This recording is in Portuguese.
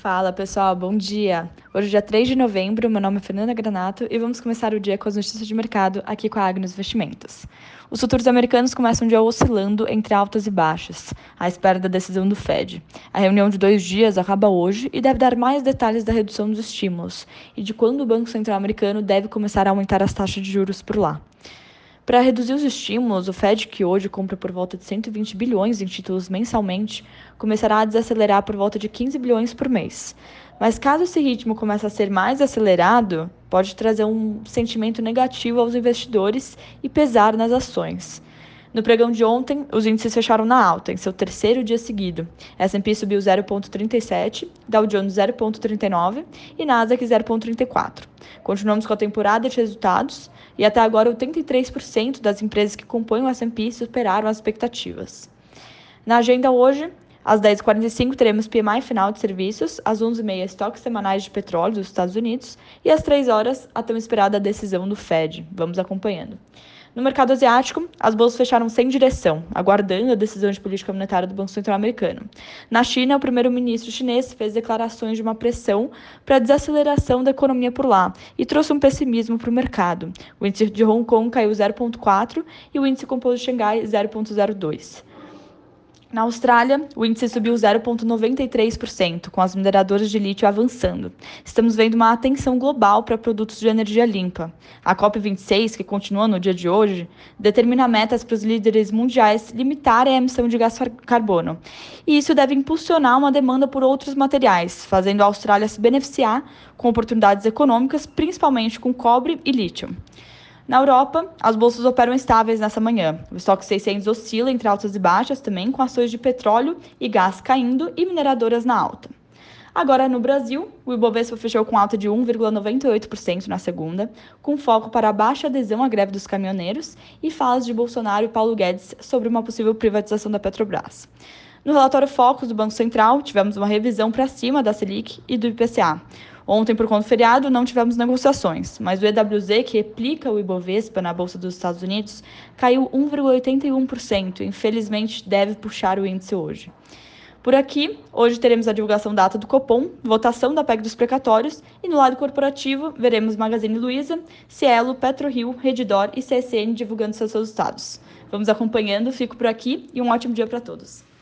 Fala pessoal, bom dia! Hoje é dia 3 de novembro, meu nome é Fernanda Granato e vamos começar o dia com as notícias de mercado aqui com a Agnes Investimentos. Os futuros americanos começam o dia oscilando entre altas e baixas, à espera da decisão do Fed. A reunião de dois dias acaba hoje e deve dar mais detalhes da redução dos estímulos e de quando o Banco Central americano deve começar a aumentar as taxas de juros por lá. Para reduzir os estímulos, o Fed, que hoje compra por volta de 120 bilhões em títulos mensalmente, começará a desacelerar por volta de 15 bilhões por mês. Mas caso esse ritmo comece a ser mais acelerado, pode trazer um sentimento negativo aos investidores e pesar nas ações. No pregão de ontem, os índices fecharam na alta, em seu terceiro dia seguido. S&P subiu 0,37, Dow Jones 0,39 e Nasdaq 0,34. Continuamos com a temporada de resultados e até agora 83% das empresas que compõem o S&P superaram as expectativas. Na agenda hoje, às 10h45 teremos PMI final de serviços, às 11h30 estoques semanais de petróleo dos Estados Unidos e às 3 horas a tão esperada decisão do Fed. Vamos acompanhando. No mercado asiático, as bolsas fecharam sem direção, aguardando a decisão de política monetária do Banco Central americano. Na China, o primeiro-ministro chinês fez declarações de uma pressão para a desaceleração da economia por lá e trouxe um pessimismo para o mercado. O índice de Hong Kong caiu 0,4 e o índice composto de Xangai 0,02. Na Austrália, o índice subiu 0,93%, com as mineradoras de lítio avançando. Estamos vendo uma atenção global para produtos de energia limpa. A COP26, que continua no dia de hoje, determina metas para os líderes mundiais limitarem a emissão de gás carbono. E isso deve impulsionar uma demanda por outros materiais, fazendo a Austrália se beneficiar com oportunidades econômicas, principalmente com cobre e lítio. Na Europa, as bolsas operam estáveis nessa manhã. O estoque 600 oscila entre altas e baixas também, com ações de petróleo e gás caindo e mineradoras na alta. Agora, no Brasil, o Ibovespa fechou com alta de 1,98% na segunda, com foco para a baixa adesão à greve dos caminhoneiros e falas de Bolsonaro e Paulo Guedes sobre uma possível privatização da Petrobras. No relatório Focus do Banco Central, tivemos uma revisão para cima da Selic e do IPCA. Ontem, por conta do feriado, não tivemos negociações, mas o EWZ, que replica o Ibovespa na Bolsa dos Estados Unidos, caiu 1,81%. Infelizmente, deve puxar o índice hoje. Por aqui, hoje teremos a divulgação da ata do Copom, votação da PEC dos precatórios e no lado corporativo veremos Magazine Luiza, Cielo, PetroRio, Redditor e CSN divulgando seus resultados. Vamos acompanhando, fico por aqui e um ótimo dia para todos.